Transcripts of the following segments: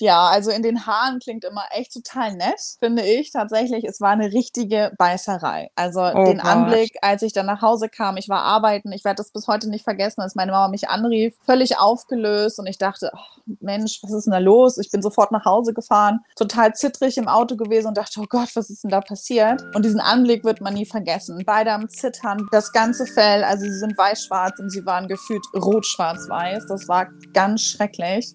Ja, also in den Haaren klingt immer echt total nett, finde ich tatsächlich. Es war eine richtige Beißerei. Also Oh den Gott. Anblick, als ich dann nach Hause kam, ich war arbeiten, ich werde das bis heute nicht vergessen, als meine Mama mich anrief, völlig aufgelöst und ich dachte, oh, Mensch, was ist denn da los? Ich bin sofort nach Hause gefahren, total zittrig im Auto gewesen und dachte, oh Gott, was ist denn da passiert? Und diesen Anblick wird man nie vergessen. Beide am Zittern, das ganze Fell, also sie sind weiß-schwarz und sie waren gefühlt rot-schwarz-weiß. Das war ganz schrecklich.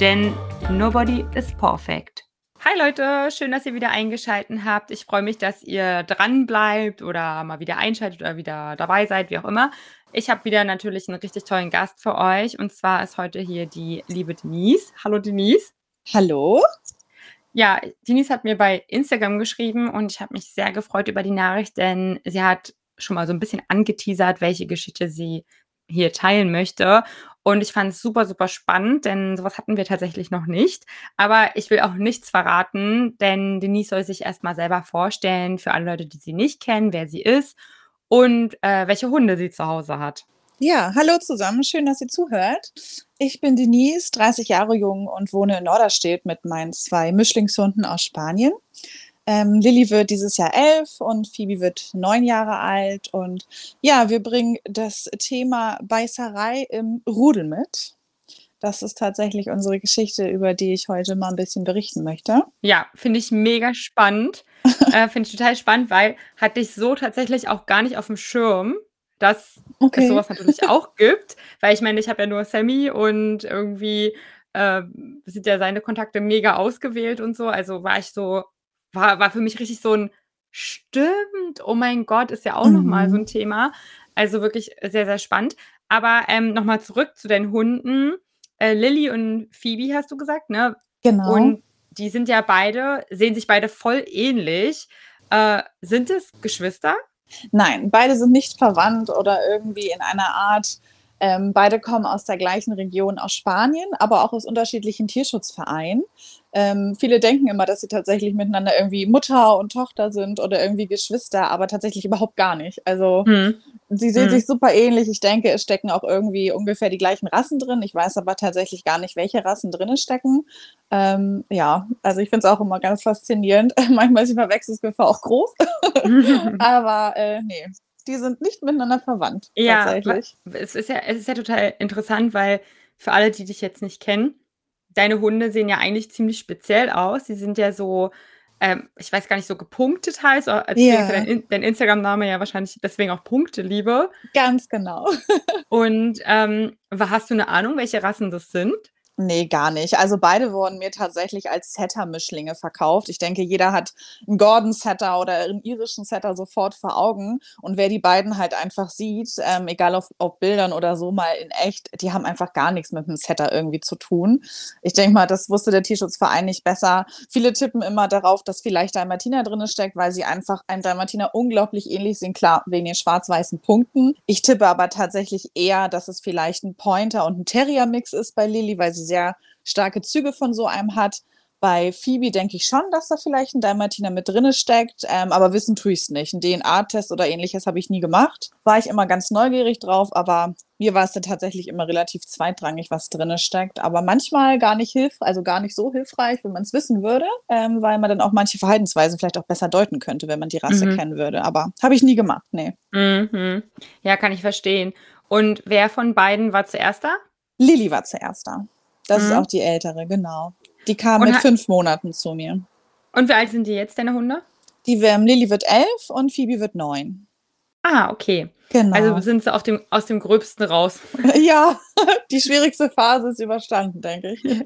Denn nobody is perfect. Hi Leute, schön, dass ihr wieder eingeschaltet habt. Ich freue mich, dass ihr dran bleibt oder mal wieder einschaltet oder wieder dabei seid, wie auch immer. Ich habe wieder natürlich einen richtig tollen Gast für euch und zwar ist heute hier die liebe Denise. Hallo Denise. Hallo? Ja, Denise hat mir bei Instagram geschrieben und ich habe mich sehr gefreut über die Nachricht, denn sie hat schon mal so ein bisschen angeteasert, welche Geschichte sie hier teilen möchte. Und ich fand es super, super spannend, denn sowas hatten wir tatsächlich noch nicht. Aber ich will auch nichts verraten, denn Denise soll sich erstmal selber vorstellen für alle Leute, die sie nicht kennen, wer sie ist und äh, welche Hunde sie zu Hause hat. Ja, hallo zusammen, schön, dass ihr zuhört. Ich bin Denise, 30 Jahre jung und wohne in Norderstedt mit meinen zwei Mischlingshunden aus Spanien. Ähm, Lilly wird dieses Jahr elf und Phoebe wird neun Jahre alt. Und ja, wir bringen das Thema Beißerei im Rudel mit. Das ist tatsächlich unsere Geschichte, über die ich heute mal ein bisschen berichten möchte. Ja, finde ich mega spannend. äh, finde ich total spannend, weil hatte ich so tatsächlich auch gar nicht auf dem Schirm, dass Okay. es sowas natürlich auch gibt. Weil ich meine, ich habe ja nur Sammy und irgendwie äh, sind ja seine Kontakte mega ausgewählt und so. Also war ich so, war, war für mich richtig so ein Stimmt, oh mein Gott, ist ja auch nochmal so Mhm. ein Thema. Also wirklich sehr, sehr spannend. Aber ähm, nochmal zurück zu den Hunden. Äh, Lilly und Phoebe hast du gesagt, ne? Genau. Und die sind ja beide, sehen sich beide voll ähnlich. Äh, sind es Geschwister? Nein, beide sind nicht verwandt oder irgendwie in einer Art. Ähm, beide kommen aus der gleichen Region aus Spanien, aber auch aus unterschiedlichen Tierschutzvereinen. Ähm, viele denken immer, dass sie tatsächlich miteinander irgendwie Mutter und Tochter sind oder irgendwie Geschwister, aber tatsächlich überhaupt gar nicht. Also Hm. sie sehen Hm. sich super ähnlich. Ich denke, es stecken auch irgendwie ungefähr die gleichen Rassen drin. Ich weiß aber tatsächlich gar nicht, welche Rassen drin stecken. Ähm, ja, also ich finde es auch immer ganz faszinierend. Manchmal ist die Verwechslungsgefahr auch groß. Aber äh, nee, die sind nicht miteinander verwandt, Ja, tatsächlich. es ist ja, es ist ja total interessant, weil für alle, die dich jetzt nicht kennen, deine Hunde sehen ja eigentlich ziemlich speziell aus. Die sind ja so, ähm, ich weiß gar nicht, so gepunktet heißt. oder- Deswegen ist ja Ja. dein, In- dein Instagram-Name ja wahrscheinlich deswegen auch Punkteliebe. Ganz genau. Und ähm, hast du eine Ahnung, welche Rassen das sind? Nee, gar nicht. Also beide wurden mir tatsächlich als Setter-Mischlinge verkauft. Ich denke, jeder hat einen Gordon-Setter oder einen irischen Setter sofort vor Augen. Und wer die beiden halt einfach sieht, ähm, egal auf, auf Bildern oder so mal in echt, die haben einfach gar nichts mit einem Setter irgendwie zu tun. Ich denke mal, das wusste der Tierschutzverein nicht besser. Viele tippen immer darauf, dass vielleicht Dalmatiner drin steckt, weil sie einfach einem Dalmatiner unglaublich ähnlich sind, klar, wegen den schwarz-weißen Punkten. Ich tippe aber tatsächlich eher, dass es vielleicht ein Pointer und ein Terrier-Mix ist bei Lilly, weil sie sehr starke Züge von so einem hat. Bei Phoebe denke ich schon, dass da vielleicht ein Dalmatiner mit drinne steckt, ähm, aber wissen tue ich es nicht. Ein DNA-Test oder ähnliches habe ich nie gemacht. War ich immer ganz neugierig drauf, aber mir war es dann tatsächlich immer relativ zweitrangig, was drinne steckt. Aber manchmal gar nicht hilf, also gar nicht so hilfreich, wenn man es wissen würde, ähm, weil man dann auch manche Verhaltensweisen vielleicht auch besser deuten könnte, wenn man die Rasse Mhm. kennen würde. Aber habe ich nie gemacht, nee. Mhm. Ja, kann ich verstehen. Und wer von beiden war zuerst da? Lilly war zuerst da. Das ist Mhm. auch die ältere, genau. Die kam Und mit fünf Monaten zu mir. Und wie alt sind die jetzt, deine Hunde? Die ähm, Lilly wird elf und Phoebe wird neun. Ah, okay. Genau. Also sind sie dem, aus dem Gröbsten raus. ja, die schwierigste Phase ist überstanden, denke ich.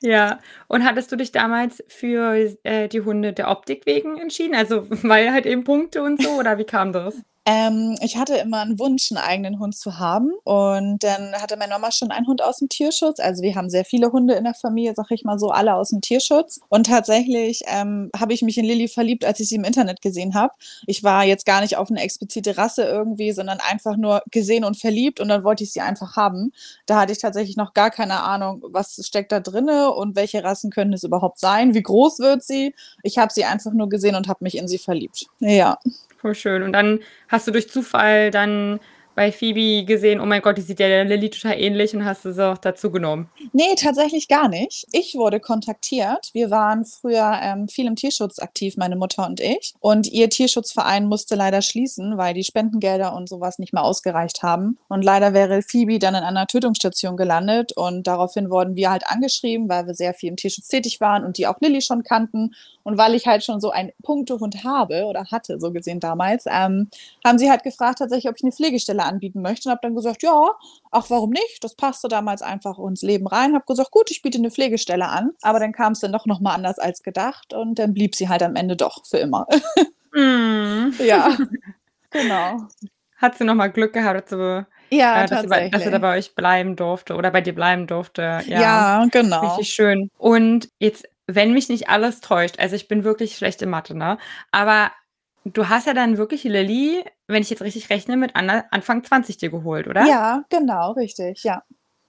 Ja. Und hattest du dich damals für äh, die Hunde der Optik wegen entschieden? Also weil halt eben Punkte und so? Oder wie kam das? Ähm, ich hatte immer einen Wunsch, einen eigenen Hund zu haben. Und dann hatte meine Mama schon einen Hund aus dem Tierschutz. Also wir haben sehr viele Hunde in der Familie, sag ich mal so, alle aus dem Tierschutz. Und tatsächlich ähm, habe ich mich in Lilly verliebt, als ich sie im Internet gesehen habe. Ich war jetzt gar nicht auf eine explizite Rasse irgendwie, sondern einfach nur gesehen und verliebt und dann wollte ich sie einfach haben. Da hatte ich tatsächlich noch gar keine Ahnung, was steckt da drinne und welche Rassen können es überhaupt sein, wie groß wird sie. Ich habe sie einfach nur gesehen und habe mich in sie verliebt. Ja. Voll schön. Und dann hast du durch Zufall dann bei Phoebe gesehen, oh mein Gott, die sieht ja der Lilly total ähnlich und hast du sie auch dazu genommen? Nee, tatsächlich gar nicht. Ich wurde kontaktiert. Wir waren früher ähm, viel im Tierschutz aktiv, meine Mutter und ich. Und ihr Tierschutzverein musste leider schließen, weil die Spendengelder und sowas nicht mehr ausgereicht haben. Und leider wäre Phoebe dann in einer Tötungsstation gelandet. Und daraufhin wurden wir halt angeschrieben, weil wir sehr viel im Tierschutz tätig waren und die auch Lilly schon kannten. Und weil ich halt schon so einen Punktehund habe oder hatte, so gesehen damals, ähm, haben sie halt gefragt tatsächlich, ob ich eine Pflegestelle anbieten möchte und habe dann gesagt, ja, ach, warum nicht? Das passte damals einfach ins Leben rein. Habe gesagt, gut, ich biete eine Pflegestelle an. Aber dann kam es dann doch nochmal anders als gedacht und dann blieb sie halt am Ende doch für immer. Mm. ja, genau. Hat sie nochmal Glück gehabt, dass sie, ja, äh, dass, sie bei, dass sie da bei euch bleiben durfte oder bei dir bleiben durfte. Ja, ja genau. Richtig schön. Und jetzt, wenn mich nicht alles täuscht, also ich bin wirklich schlecht in Mathe, ne? Aber Du hast ja dann wirklich Lilly, wenn ich jetzt richtig rechne, mit Anfang 20 dir geholt, oder? Ja, genau, richtig, ja.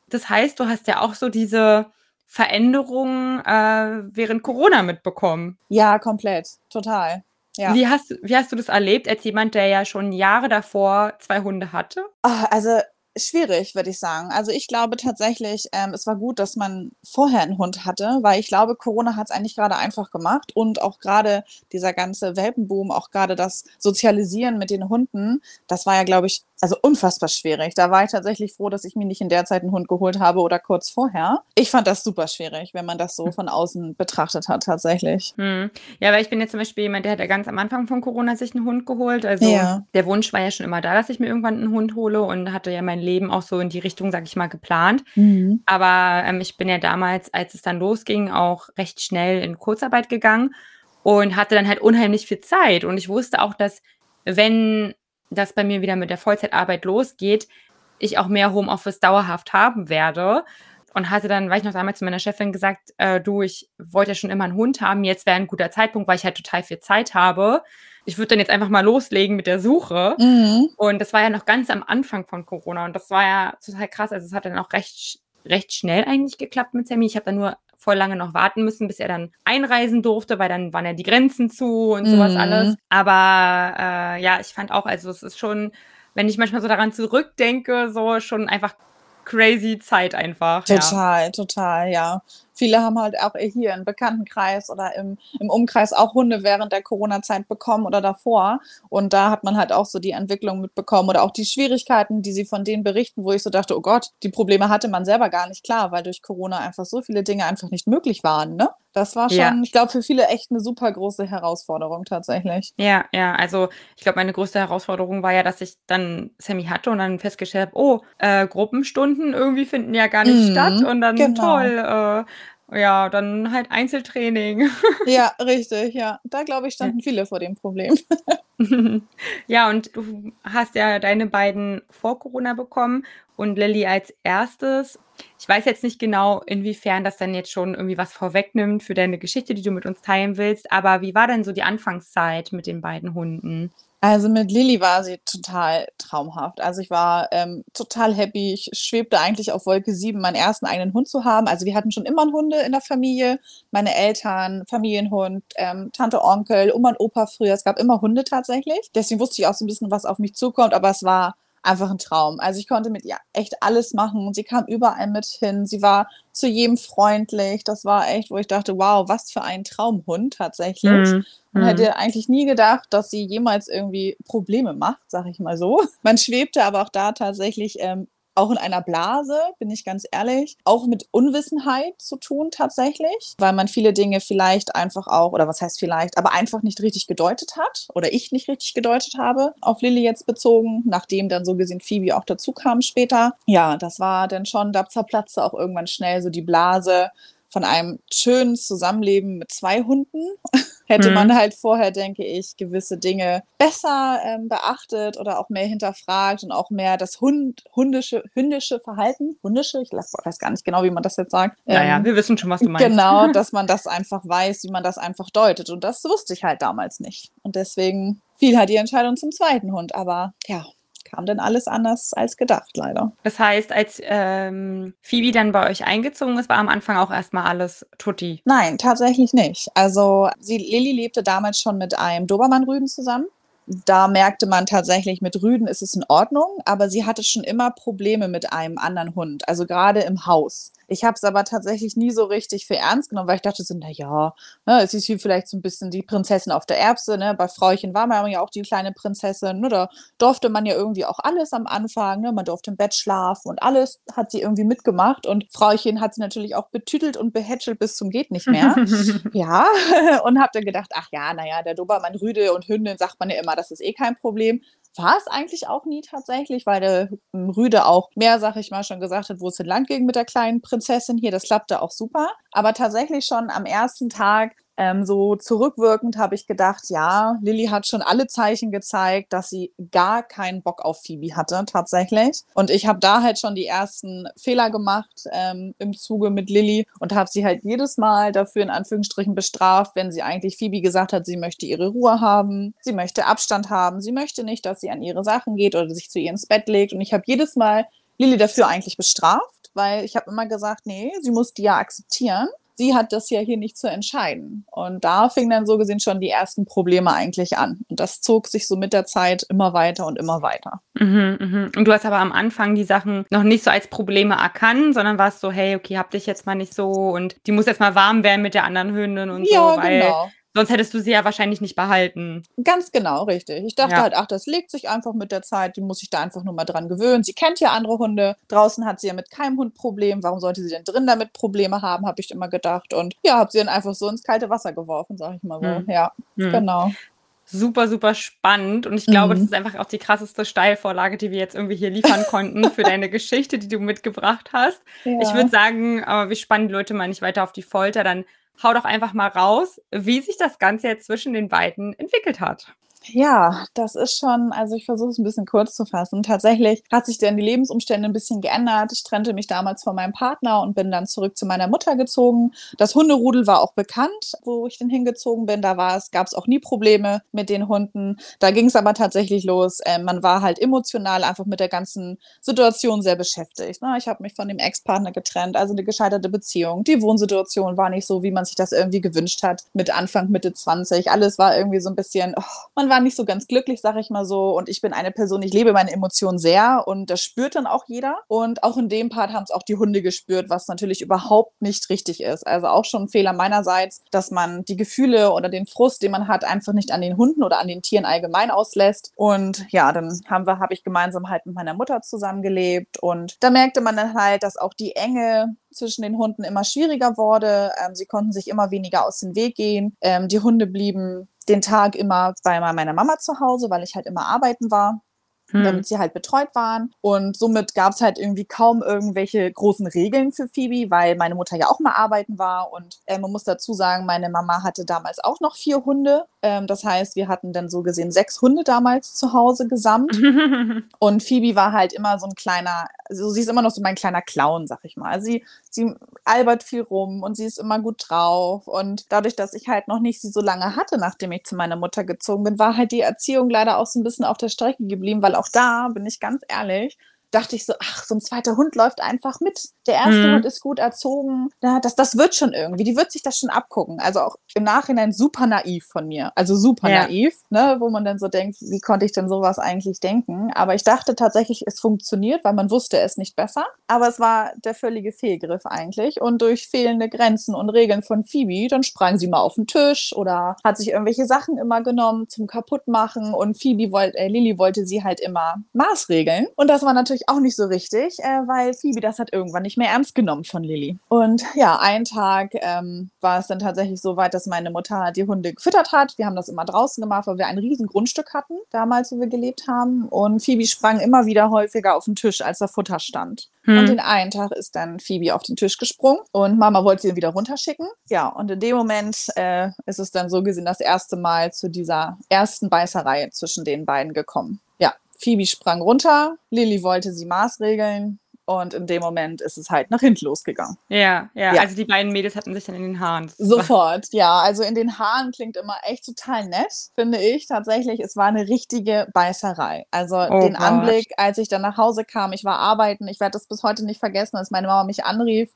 Das heißt, du hast ja auch so diese Veränderungen äh, während Corona mitbekommen. Ja, komplett, total. Ja. Wie, hast, wie hast du das erlebt, als jemand, der ja schon Jahre davor zwei Hunde hatte? Oh, also schwierig, würde ich sagen. Also ich glaube tatsächlich, ähm, es war gut, dass man vorher einen Hund hatte, weil ich glaube, Corona hat es eigentlich gerade einfach gemacht und auch gerade dieser ganze Welpenboom, auch gerade das Sozialisieren mit den Hunden, das war ja, glaube ich, also unfassbar schwierig. Da war ich tatsächlich froh, dass ich mir nicht in der Zeit einen Hund geholt habe oder kurz vorher. Ich fand das super schwierig, wenn man das so von außen betrachtet hat, tatsächlich. Hm. Ja, weil ich bin jetzt zum Beispiel jemand, der hat ja ganz am Anfang von Corona sich einen Hund geholt. Also ja. der Wunsch war ja schon immer da, dass ich mir irgendwann einen Hund hole und hatte ja mein Leben auch so in die Richtung, sag ich mal, geplant. Mhm. Aber ähm, ich bin ja damals, als es dann losging, auch recht schnell in Kurzarbeit gegangen und hatte dann halt unheimlich viel Zeit. Und ich wusste auch, dass wenn dass bei mir wieder mit der Vollzeitarbeit losgeht, ich auch mehr Homeoffice dauerhaft haben werde. Und hatte dann, weil ich noch damals zu meiner Chefin gesagt, äh, du, ich wollte ja schon immer einen Hund haben, jetzt wäre ein guter Zeitpunkt, weil ich halt total viel Zeit habe. Ich würde dann jetzt einfach mal loslegen mit der Suche. Mhm. Und das war ja noch ganz am Anfang von Corona und das war ja total krass. Also es hat dann auch recht, recht schnell eigentlich geklappt mit Sammy. Ich habe dann nur voll lange noch warten müssen, bis er dann einreisen durfte, weil dann waren ja die Grenzen zu und sowas mhm. alles. Aber äh, ja, ich fand auch, also es ist schon, wenn ich manchmal so daran zurückdenke, so schon einfach crazy Zeit einfach. Total, ja. total, ja. Viele haben halt auch hier im Bekanntenkreis oder im, im Umkreis auch Hunde während der Corona-Zeit bekommen oder davor. Und da hat man halt auch so die Entwicklung mitbekommen oder auch die Schwierigkeiten, die sie von denen berichten, wo ich so dachte, oh Gott, die Probleme hatte man selber gar nicht klar, weil durch Corona einfach so viele Dinge einfach nicht möglich waren. Ne? Das war schon, ja. ich glaube, für viele echt eine super große Herausforderung tatsächlich. Ja, ja, also ich glaube, meine größte Herausforderung war ja, dass ich dann Sammy hatte und dann festgestellt habe, oh, äh, Gruppenstunden irgendwie finden ja gar nicht mhm, statt und dann genau. toll, äh, ja, dann halt Einzeltraining. Ja, richtig, ja. Da glaube ich, standen ja. viele vor dem Problem. ja, und du hast ja deine beiden vor Corona bekommen und Lilly als erstes. Ich weiß jetzt nicht genau, inwiefern das dann jetzt schon irgendwie was vorwegnimmt für deine Geschichte, die du mit uns teilen willst, aber wie war denn so die Anfangszeit mit den beiden Hunden? Also mit Lilly war sie total traumhaft. Also ich war ähm, total happy. Ich schwebte eigentlich auf Wolke 7, meinen ersten eigenen Hund zu haben. Also wir hatten schon immer Hunde in der Familie. Meine Eltern, Familienhund, ähm, Tante, Onkel, Oma und Opa früher. Es gab immer Hunde tatsächlich. Deswegen wusste ich auch so ein bisschen, was auf mich zukommt. Aber es war einfach ein Traum. Also ich konnte mit ihr echt alles machen. Sie kam überall mit hin. Sie war zu jedem freundlich. Das war echt, wo ich dachte, wow, was für ein Traumhund tatsächlich. Mhm. Und mhm. hätte eigentlich nie gedacht, dass sie jemals irgendwie Probleme macht, sag ich mal so. Man schwebte aber auch da tatsächlich ähm, auch in einer Blase, bin ich ganz ehrlich, auch mit Unwissenheit zu tun tatsächlich, weil man viele Dinge vielleicht einfach auch, oder was heißt vielleicht, aber einfach nicht richtig gedeutet hat oder ich nicht richtig gedeutet habe, auf Lilly jetzt bezogen, nachdem dann so gesehen Phoebe auch dazu kam später. Ja, das war dann schon, da zerplatzte auch irgendwann schnell so die Blase von einem schönen Zusammenleben mit zwei Hunden hätte mhm. man halt vorher, denke ich, gewisse Dinge besser ähm, beachtet oder auch mehr hinterfragt und auch mehr das Hund, hundische, hündische Verhalten, hundische, ich weiß gar nicht genau, wie man das jetzt sagt. Naja, ähm, wir wissen schon, was du meinst. Genau, dass man das einfach weiß, wie man das einfach deutet. Und das wusste ich halt damals nicht. Und deswegen fiel halt die Entscheidung zum zweiten Hund. Aber ja, kam dann alles anders als gedacht, leider. Das heißt, als ähm, Phoebe dann bei euch eingezogen ist, war am Anfang auch erstmal alles tutti? Nein, tatsächlich nicht. Also sie, Lilly lebte damals schon mit einem Dobermann-Rüden zusammen da merkte man tatsächlich, mit Rüden ist es in Ordnung, aber sie hatte schon immer Probleme mit einem anderen Hund, also gerade im Haus. Ich habe es aber tatsächlich nie so richtig für ernst genommen, weil ich dachte so, na ja, ne, es ist wie vielleicht so ein bisschen die Prinzessin auf der Erbse. Ne? Bei Frauchen war man ja auch die kleine Prinzessin. Ne? Da durfte man ja irgendwie auch alles am Anfang. Ne? Man durfte im Bett schlafen und alles hat sie irgendwie mitgemacht. Und Frauchen hat sie natürlich auch betütelt und behätschelt bis zum geht nicht mehr. ja, und habe dann gedacht, ach ja, naja, der Dobermann Rüde und Hündin sagt man ja immer, das ist eh kein Problem war es eigentlich auch nie tatsächlich, weil der Rüde auch mehr, sag ich mal, schon gesagt hat, wo es entlang ging mit der kleinen Prinzessin hier. Das klappte auch super. Aber tatsächlich schon am ersten Tag ähm, so zurückwirkend habe ich gedacht, ja, Lilly hat schon alle Zeichen gezeigt, dass sie gar keinen Bock auf Phoebe hatte, tatsächlich. Und ich habe da halt schon die ersten Fehler gemacht ähm, im Zuge mit Lilly und habe sie halt jedes Mal dafür in Anführungsstrichen bestraft, wenn sie eigentlich Phoebe gesagt hat, sie möchte ihre Ruhe haben, sie möchte Abstand haben, sie möchte nicht, dass sie an ihre Sachen geht oder sich zu ihr ins Bett legt. Und ich habe jedes Mal Lilly dafür eigentlich bestraft, weil ich habe immer gesagt, nee, sie muss die ja akzeptieren sie hat das ja hier nicht zu entscheiden. Und da fingen dann so gesehen schon die ersten Probleme eigentlich an. Und das zog sich so mit der Zeit immer weiter und immer weiter. Mhm, mh. Und du hast aber am Anfang die Sachen noch nicht so als Probleme erkannt, sondern warst so, hey, okay, hab dich jetzt mal nicht so und die muss jetzt mal warm werden mit der anderen Hündin und ja, so. Weil genau. Sonst hättest du sie ja wahrscheinlich nicht behalten. Ganz genau, richtig. Ich dachte ja. halt, ach, das legt sich einfach mit der Zeit, die muss sich da einfach nur mal dran gewöhnen. Sie kennt ja andere Hunde. Draußen hat sie ja mit keinem Hund Problem. Warum sollte sie denn drin damit Probleme haben, habe ich immer gedacht. Und ja, habe sie dann einfach so ins kalte Wasser geworfen, sage ich mal so. Hm. Ja, hm. genau super, super spannend. Und ich glaube, mhm. das ist einfach auch die krasseste Steilvorlage, die wir jetzt irgendwie hier liefern konnten für deine Geschichte, die du mitgebracht hast. Ja. Ich würde sagen, aber wir spannen die Leute mal nicht weiter auf die Folter. Dann hau doch einfach mal raus, wie sich das Ganze jetzt zwischen den beiden entwickelt hat. Ja, das ist schon, also ich versuche es ein bisschen kurz zu fassen. Tatsächlich hat sich dann die Lebensumstände ein bisschen geändert. Ich trennte mich damals von meinem Partner und bin dann zurück zu meiner Mutter gezogen. Das Hunderudel war auch bekannt, wo ich dann hingezogen bin. Da war es, gab es auch nie Probleme mit den Hunden. Da ging es aber tatsächlich los. Äh, man war halt emotional einfach mit der ganzen Situation sehr beschäftigt. Ne? Ich habe mich von dem Ex-Partner getrennt, also eine gescheiterte Beziehung. Die Wohnsituation war nicht so, wie man sich das irgendwie gewünscht hat, mit Anfang, Mitte 20. Alles war irgendwie so ein bisschen, oh, man war war nicht so ganz glücklich, sag ich mal so. Und ich bin eine Person, ich lebe meine Emotionen sehr und das spürt dann auch jeder. Und auch in dem Part haben es auch die Hunde gespürt, was natürlich überhaupt nicht richtig ist. Also auch schon ein Fehler meinerseits, dass man die Gefühle oder den Frust, den man hat, einfach nicht an den Hunden oder an den Tieren allgemein auslässt. Und ja, dann haben wir, habe ich gemeinsam halt mit meiner Mutter zusammengelebt und da merkte man dann halt, dass auch die Enge zwischen den Hunden immer schwieriger wurde. Ähm, sie konnten sich immer weniger aus dem Weg gehen. Ähm, die Hunde blieben den Tag immer bei meiner Mama zu Hause, weil ich halt immer arbeiten war hm. damit sie halt betreut waren. Und somit gab es halt irgendwie kaum irgendwelche großen Regeln für Phoebe, weil meine Mutter ja auch mal arbeiten war. Und äh, man muss dazu sagen, meine Mama hatte damals auch noch vier Hunde. Ähm, das heißt, wir hatten dann so gesehen sechs Hunde damals zu Hause gesamt. und Phoebe war halt immer so ein kleiner, also sie ist immer noch so mein kleiner Clown, sag ich mal. Also sie, sie albert viel rum und sie ist immer gut drauf. Und dadurch, dass ich halt noch nicht sie so lange hatte, nachdem ich zu meiner Mutter gezogen bin, war halt die Erziehung leider auch so ein bisschen auf der Strecke geblieben, weil auch da, bin ich ganz ehrlich, dachte ich so, ach, so ein zweiter Hund läuft einfach mit. Der erste mhm. Hund ist gut erzogen. Ja, das, das wird schon irgendwie. Die wird sich das schon abgucken. Also auch im Nachhinein super naiv von mir. Also super ja. naiv, ne? wo man dann so denkt, wie konnte ich denn sowas eigentlich denken? Aber ich dachte tatsächlich, es funktioniert, weil man wusste es nicht besser. Aber es war der völlige Fehlgriff eigentlich. Und durch fehlende Grenzen und Regeln von Phoebe, dann sprang sie mal auf den Tisch oder hat sich irgendwelche Sachen immer genommen zum Kaputtmachen. Und Phoebe wollte, äh, Lilly wollte sie halt immer maßregeln. Und das war natürlich auch nicht so richtig, äh, weil Phoebe das hat irgendwann nicht mehr ernst genommen von Lilly. Und ja, einen Tag ähm, war es dann tatsächlich so weit, dass meine Mutter die Hunde gefüttert hat. Wir haben das immer draußen gemacht, weil wir ein riesen Grundstück hatten, damals, wo wir gelebt haben. Und Phoebe sprang immer wieder häufiger auf den Tisch, als da Futter stand. Hm. Und den einen Tag ist dann Phoebe auf den Tisch gesprungen und Mama wollte sie wieder runterschicken. Ja, und in dem Moment äh, ist es dann so gesehen das erste Mal zu dieser ersten Beißerei zwischen den beiden gekommen. Phoebe sprang runter, Lilly wollte sie maßregeln, und in dem Moment ist es halt nach hinten losgegangen. Ja, ja, ja, Also die beiden Mädels hatten sich dann in den Haaren. Sofort, ja. Also in den Haaren klingt immer echt total nett, finde ich tatsächlich. Es war eine richtige Beißerei. Also oh den Gott. Anblick, als ich dann nach Hause kam, ich war arbeiten, ich werde das bis heute nicht vergessen, als meine Mama mich anrief,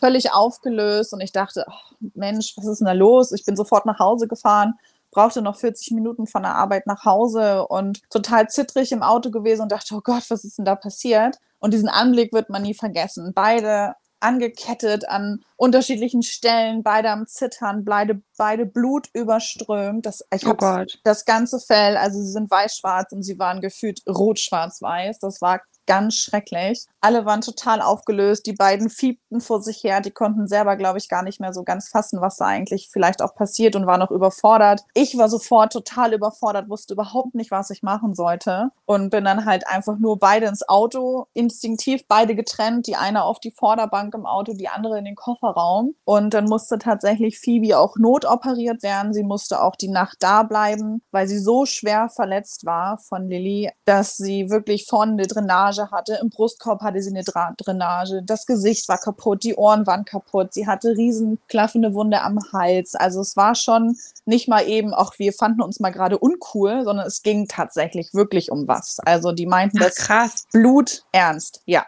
völlig aufgelöst und ich dachte, oh, Mensch, was ist denn da los? Ich bin sofort nach Hause gefahren brauchte noch 40 Minuten von der Arbeit nach Hause und total zittrig im Auto gewesen und dachte, oh Gott, was ist denn da passiert? Und diesen Anblick wird man nie vergessen. Beide angekettet an unterschiedlichen Stellen, beide am Zittern, beide, beide Blut überströmt. Das, ich oh Gott. das ganze Fell, also sie sind weiß-schwarz und sie waren gefühlt rot-schwarz-weiß. Das war ganz schrecklich. Alle waren total aufgelöst. Die beiden fiebten vor sich her. Die konnten selber, glaube ich, gar nicht mehr so ganz fassen, was da eigentlich vielleicht auch passiert und waren noch überfordert. Ich war sofort total überfordert, wusste überhaupt nicht, was ich machen sollte und bin dann halt einfach nur beide ins Auto, instinktiv beide getrennt. Die eine auf die Vorderbank im Auto, die andere in den Kofferraum. Und dann musste tatsächlich Phoebe auch notoperiert werden. Sie musste auch die Nacht da bleiben, weil sie so schwer verletzt war von Lilly, dass sie wirklich vorne eine Drainage hatte. Im Brustkorb hatte hatte sie eine Dra Drainage, das Gesicht war kaputt, die Ohren waren kaputt, sie hatte riesen klaffende Wunde am Hals. Also es war schon nicht mal eben, auch wir fanden uns mal gerade uncool, sondern es ging tatsächlich wirklich um was. Also die meinten Ach, das krass. Blut ernst. Ja,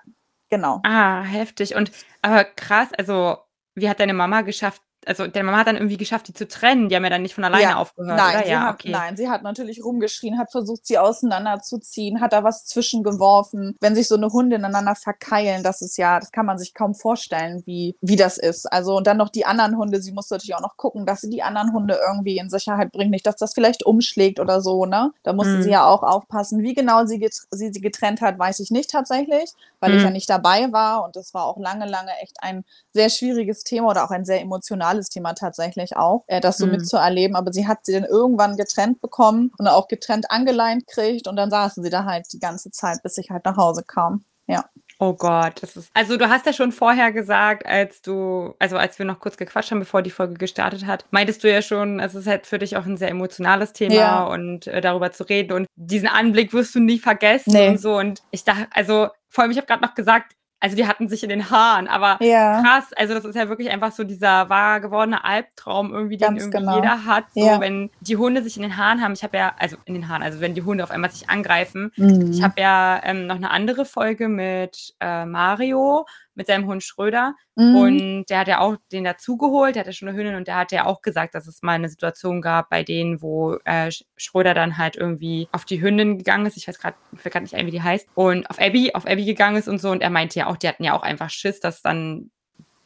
genau. Ah, heftig. Und aber krass, also wie hat deine Mama geschafft, also deine Mama hat dann irgendwie geschafft, die zu trennen. Die haben ja dann nicht von alleine ja. aufgehört, nein, oder? Sie ja, hat, okay. Nein, sie hat natürlich rumgeschrien, hat versucht, sie auseinanderzuziehen, hat da was zwischengeworfen. Wenn sich so eine Hunde ineinander verkeilen, das ist ja, das kann man sich kaum vorstellen, wie, wie das ist. Also und dann noch die anderen Hunde, sie musste natürlich auch noch gucken, dass sie die anderen Hunde irgendwie in Sicherheit bringt, nicht, dass das vielleicht umschlägt oder so, ne? Da musste mhm. sie ja auch aufpassen. Wie genau sie, sie, sie getrennt hat, weiß ich nicht tatsächlich, weil mhm. ich ja nicht dabei war und das war auch lange, lange echt ein sehr schwieriges Thema oder auch ein sehr emotionales emotionales Thema tatsächlich auch, äh, das so mhm. mitzuerleben. Aber sie hat sie dann irgendwann getrennt bekommen und auch getrennt angeleint kriegt und dann saßen sie da halt die ganze Zeit, bis ich halt nach Hause kam. Ja. Oh Gott, das ist. Also du hast ja schon vorher gesagt, als du, also als wir noch kurz gequatscht haben, bevor die Folge gestartet hat, meintest du ja schon, es ist halt für dich auch ein sehr emotionales Thema ja. und äh, darüber zu reden und diesen Anblick wirst du nie vergessen nee. und so. Und ich dachte, also vor allem, ich habe gerade noch gesagt, also die hatten sich in den Haaren, aber ja. krass, also das ist ja wirklich einfach so dieser wahr gewordene Albtraum irgendwie, den irgendwie genau. jeder hat, so ja. wenn die Hunde sich in den Haaren haben. Ich habe ja, also in den Haaren, also wenn die Hunde auf einmal sich angreifen. Mhm. Ich habe ja ähm, noch eine andere Folge mit äh, Mario, mit seinem Hund Schröder. Mhm. Und der hat ja auch den dazugeholt, der hatte schon eine Hündin und der hat ja auch gesagt, dass es mal eine Situation gab, bei denen, wo äh, Schröder dann halt irgendwie auf die Hündin gegangen ist. Ich weiß gerade, ich weiß nicht ein, wie die heißt. Und auf Abby, auf Abby gegangen ist und so. Und er meinte ja auch, die hatten ja auch einfach Schiss, dass dann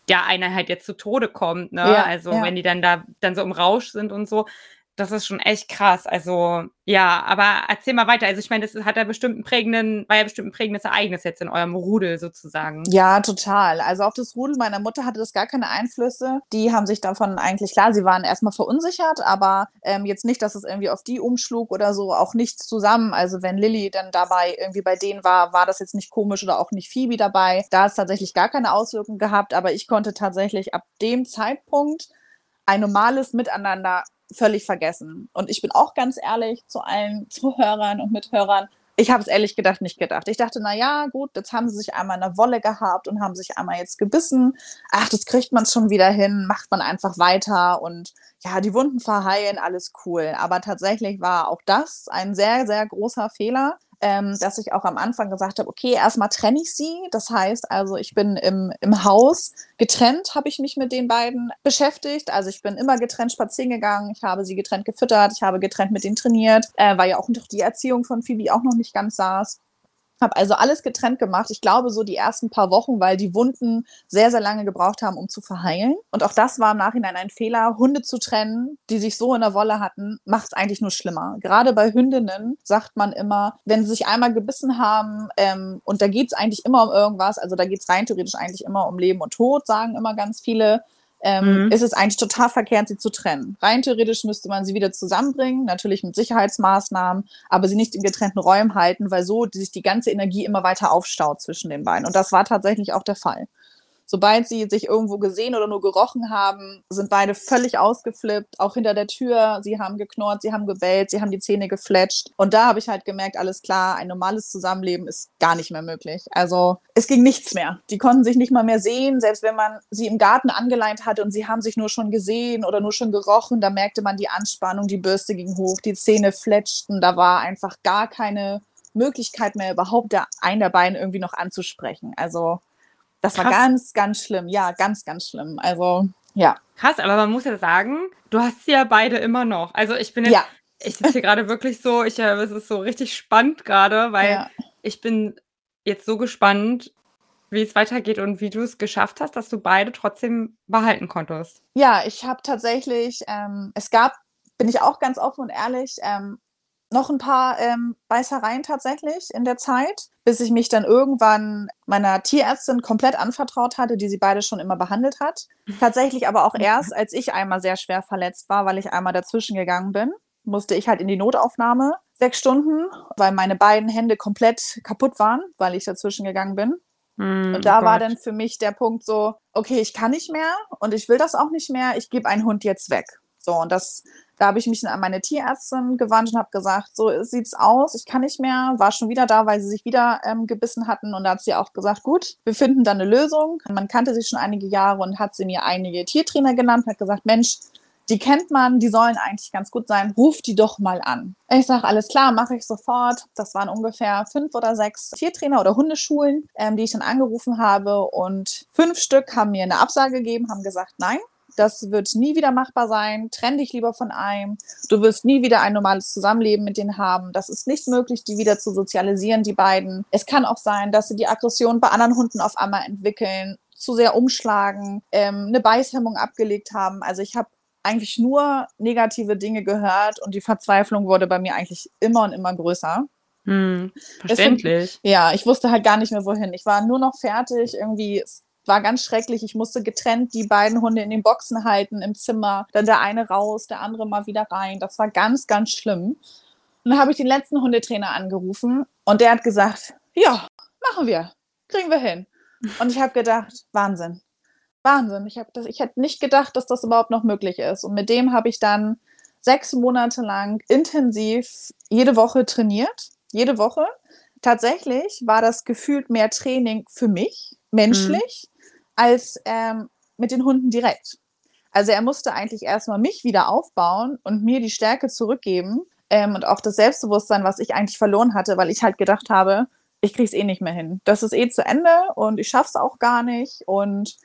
der eine halt jetzt zu Tode kommt, ne? Ja, also ja. wenn die dann da dann so im Rausch sind und so das ist schon echt krass. Also, ja, aber erzähl mal weiter. Also, ich meine, das hat ja bestimmt prägenden, war ja bestimmt ein prägendes Ereignis jetzt in eurem Rudel sozusagen. Ja, total. Also, auf das Rudel meiner Mutter hatte das gar keine Einflüsse. Die haben sich davon eigentlich, klar, sie waren erstmal verunsichert, aber ähm, jetzt nicht, dass es irgendwie auf die umschlug oder so, auch nicht zusammen. Also, wenn Lilly dann dabei irgendwie bei denen war, war das jetzt nicht komisch oder auch nicht Phoebe dabei. Da es tatsächlich gar keine Auswirkungen gehabt, aber ich konnte tatsächlich ab dem Zeitpunkt ein normales Miteinander völlig vergessen. Und ich bin auch ganz ehrlich zu allen Zuhörern und Mithörern. Ich habe es ehrlich gedacht nicht gedacht. Ich dachte, na ja, gut, jetzt haben sie sich einmal in der Wolle gehabt und haben sich einmal jetzt gebissen. Ach, das kriegt man schon wieder hin, macht man einfach weiter und ja, die Wunden verheilen, alles cool. Aber tatsächlich war auch das ein sehr, sehr großer Fehler ähm, dass ich auch am Anfang gesagt habe, okay, erstmal trenne ich sie. Das heißt also, ich bin im, im Haus getrennt, habe ich mich mit den beiden beschäftigt. Also ich bin immer getrennt spazieren gegangen, ich habe sie getrennt gefüttert, ich habe getrennt mit denen trainiert, äh, weil ja auch noch die Erziehung von Phoebe auch noch nicht ganz saß. Habe also alles getrennt gemacht. Ich glaube, so die ersten paar Wochen, weil die Wunden sehr, sehr lange gebraucht haben, um zu verheilen. Und auch das war im Nachhinein ein Fehler. Hunde zu trennen, die sich so in der Wolle hatten, macht es eigentlich nur schlimmer. Gerade bei Hündinnen sagt man immer, wenn sie sich einmal gebissen haben, ähm, und da geht es eigentlich immer um irgendwas, also da geht es rein theoretisch eigentlich immer um Leben und Tod, sagen immer ganz viele ähm, mhm. ist es eigentlich total verkehrt, sie zu trennen. Rein theoretisch müsste man sie wieder zusammenbringen, natürlich mit Sicherheitsmaßnahmen, aber sie nicht in getrennten Räumen halten, weil so sich die ganze Energie immer weiter aufstaut zwischen den beiden. Und das war tatsächlich auch der Fall. Sobald sie sich irgendwo gesehen oder nur gerochen haben, sind beide völlig ausgeflippt, auch hinter der Tür. Sie haben geknurrt, sie haben gebellt, sie haben die Zähne gefletscht. Und da habe ich halt gemerkt, alles klar, ein normales Zusammenleben ist gar nicht mehr möglich. Also es ging nichts mehr. Die konnten sich nicht mal mehr sehen, selbst wenn man sie im Garten angeleint hatte und sie haben sich nur schon gesehen oder nur schon gerochen, da merkte man die Anspannung, die Bürste ging hoch, die Zähne fletschten, da war einfach gar keine Möglichkeit mehr, überhaupt der, einen der beiden irgendwie noch anzusprechen. Also das Krass. war ganz, ganz schlimm. Ja, ganz, ganz schlimm. Also, ja. Krass, aber man muss ja sagen, du hast sie ja beide immer noch. Also ich bin jetzt, ja. ich sitze hier gerade wirklich so, ich, äh, es ist so richtig spannend gerade, weil ja. ich bin jetzt so gespannt, wie es weitergeht und wie du es geschafft hast, dass du beide trotzdem behalten konntest. Ja, ich habe tatsächlich, ähm, es gab, bin ich auch ganz offen und ehrlich, ähm, noch ein paar ähm, Beißereien tatsächlich in der Zeit, bis ich mich dann irgendwann meiner Tierärztin komplett anvertraut hatte, die sie beide schon immer behandelt hat. Mhm. Tatsächlich aber auch erst, als ich einmal sehr schwer verletzt war, weil ich einmal dazwischen gegangen bin, musste ich halt in die Notaufnahme sechs Stunden, weil meine beiden Hände komplett kaputt waren, weil ich dazwischen gegangen bin. Mm, und da oh war dann für mich der Punkt so, okay, ich kann nicht mehr und ich will das auch nicht mehr, ich gebe einen Hund jetzt weg. So, und das da habe ich mich an meine Tierärztin gewandt und habe gesagt, so sieht's aus, ich kann nicht mehr, war schon wieder da, weil sie sich wieder ähm, gebissen hatten und da hat sie auch gesagt, gut, wir finden da eine Lösung. Man kannte sie schon einige Jahre und hat sie mir einige Tiertrainer genannt, hat gesagt, Mensch, die kennt man, die sollen eigentlich ganz gut sein, ruf die doch mal an. Ich sage, alles klar, mache ich sofort. Das waren ungefähr fünf oder sechs Tiertrainer oder Hundeschulen, ähm, die ich dann angerufen habe und fünf Stück haben mir eine Absage gegeben, haben gesagt, nein, das wird nie wieder machbar sein. Trenn dich lieber von einem. Du wirst nie wieder ein normales Zusammenleben mit denen haben. Das ist nicht möglich, die wieder zu sozialisieren, die beiden. Es kann auch sein, dass sie die Aggression bei anderen Hunden auf einmal entwickeln, zu sehr umschlagen, ähm, eine Beißhemmung abgelegt haben. Also ich habe eigentlich nur negative Dinge gehört und die Verzweiflung wurde bei mir eigentlich immer und immer größer. Hm, verständlich. Deswegen, ja, ich wusste halt gar nicht mehr wohin. Ich war nur noch fertig. Irgendwie, war ganz schrecklich. Ich musste getrennt die beiden Hunde in den Boxen halten im Zimmer. Dann der eine raus, der andere mal wieder rein. Das war ganz, ganz schlimm. Und dann habe ich den letzten Hundetrainer angerufen und der hat gesagt, ja, machen wir, kriegen wir hin. Und ich habe gedacht, Wahnsinn, Wahnsinn. Ich, das, ich hätte nicht gedacht, dass das überhaupt noch möglich ist. Und mit dem habe ich dann sechs Monate lang intensiv jede Woche trainiert. Jede Woche. Tatsächlich war das gefühlt mehr Training für mich, menschlich, mhm als ähm, mit den Hunden direkt. Also er musste eigentlich erstmal mich wieder aufbauen und mir die Stärke zurückgeben ähm, und auch das Selbstbewusstsein, was ich eigentlich verloren hatte, weil ich halt gedacht habe, ich krieg's eh nicht mehr hin. Das ist eh zu Ende und ich schaff's auch gar nicht. Und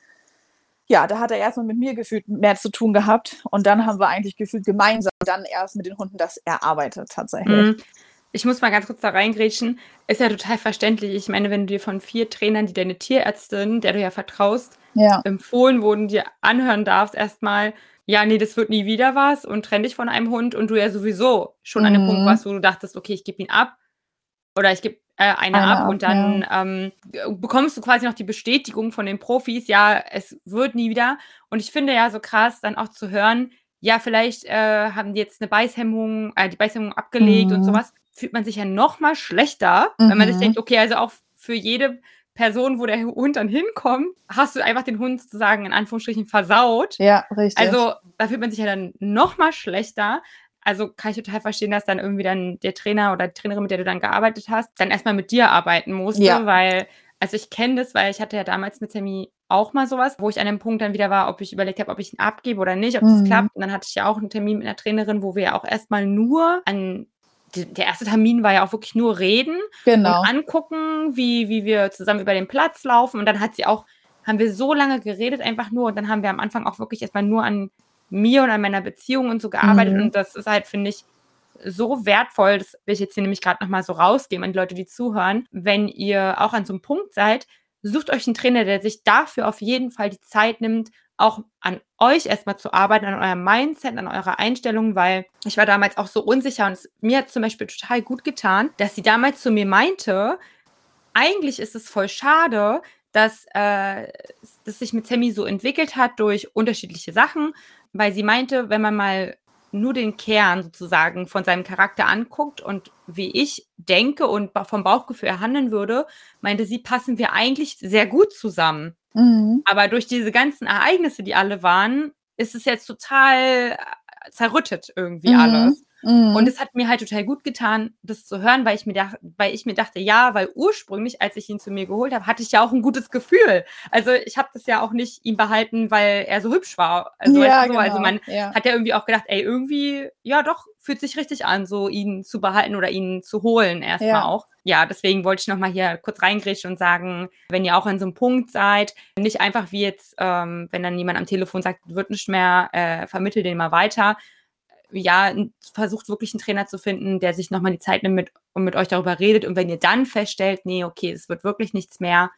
ja, da hat er erstmal mit mir gefühlt mehr zu tun gehabt und dann haben wir eigentlich gefühlt gemeinsam dann erst mit den Hunden das erarbeitet tatsächlich. Mhm ich muss mal ganz kurz da reingrätschen, ist ja total verständlich. Ich meine, wenn du dir von vier Trainern, die deine Tierärztin, der du ja vertraust, ja. empfohlen wurden, dir anhören darfst, erstmal, ja, nee, das wird nie wieder was und trenn dich von einem Hund und du ja sowieso schon mhm. an dem Punkt mhm. warst, wo du dachtest, okay, ich gebe ihn ab oder ich gebe äh, eine, eine, ab und dann ja. ähm, bekommst du quasi noch die Bestätigung von den Profis, ja, es wird nie wieder. Und ich finde ja so krass, dann auch zu hören, ja, vielleicht äh, haben die jetzt eine Beißhemmung, äh, die Beißhemmung abgelegt mhm. und sowas fühlt man sich ja noch mal schlechter, mhm. wenn man sich mhm. denkt, okay, also auch für jede Person, wo der Hund dann hinkommt, hast du einfach den Hund sozusagen in Anführungsstrichen versaut. Ja, richtig. Also da fühlt man sich ja dann noch mal schlechter. Also kann ich total verstehen, dass dann irgendwie dann der Trainer oder die Trainerin, mit der du dann gearbeitet hast, dann erstmal mit dir arbeiten musste, ja. weil, also ich kenne das, weil ich hatte ja damals mit Sammy auch mal sowas, wo ich an dem Punkt dann wieder war, ob ich überlegt habe, ob ich ihn abgebe oder nicht, ob mhm. das klappt. Und dann hatte ich ja auch einen Termin mit einer Trainerin, wo wir ja auch erstmal nur an der erste Termin war ja auch wirklich nur reden genau. und angucken, wie, wie wir zusammen über den Platz laufen. Und dann hat sie auch, haben wir so lange geredet, einfach nur. Und dann haben wir am Anfang auch wirklich erstmal nur an mir und an meiner Beziehung und so gearbeitet. Mhm. Und das ist halt, finde ich, so wertvoll, das will ich jetzt hier nämlich gerade nochmal so rausgeben an die Leute, die zuhören, wenn ihr auch an so einem Punkt seid, sucht euch einen Trainer, der sich dafür auf jeden Fall die Zeit nimmt, auch an euch erstmal zu arbeiten, an eurem Mindset, an eurer Einstellung, weil ich war damals auch so unsicher und es, mir hat zum Beispiel total gut getan, dass sie damals zu mir meinte, eigentlich ist es voll schade, dass äh, das sich mit Sammy so entwickelt hat durch unterschiedliche Sachen, weil sie meinte, wenn man mal nur den Kern sozusagen von seinem Charakter anguckt und wie ich denke und vom Bauchgefühl handeln würde, meinte sie, passen wir eigentlich sehr gut zusammen. Mhm. Aber durch diese ganzen Ereignisse, die alle waren, ist es jetzt total äh, zerrüttet irgendwie mhm. alles. Mhm. Und es hat mir halt total gut getan, das zu hören, weil ich, mir dach, weil ich mir dachte, ja, weil ursprünglich, als ich ihn zu mir geholt habe, hatte ich ja auch ein gutes Gefühl. Also ich habe das ja auch nicht ihm behalten, weil er so hübsch war. Also, ja, so, also genau. also man ja. hat ja irgendwie auch gedacht, ey, irgendwie, ja doch, fühlt sich richtig an, so ihn zu behalten oder ihn zu holen erstmal ja. auch. Ja, deswegen wollte ich nochmal hier kurz reingrätschen und sagen, wenn ihr auch an so einem Punkt seid, nicht einfach wie jetzt, ähm, wenn dann jemand am Telefon sagt, wird nicht mehr, äh, vermittel den mal weiter, ja, versucht wirklich einen Trainer zu finden, der sich nochmal die Zeit nimmt mit, und mit euch darüber redet. Und wenn ihr dann feststellt, nee, okay, es wird wirklich nichts mehr,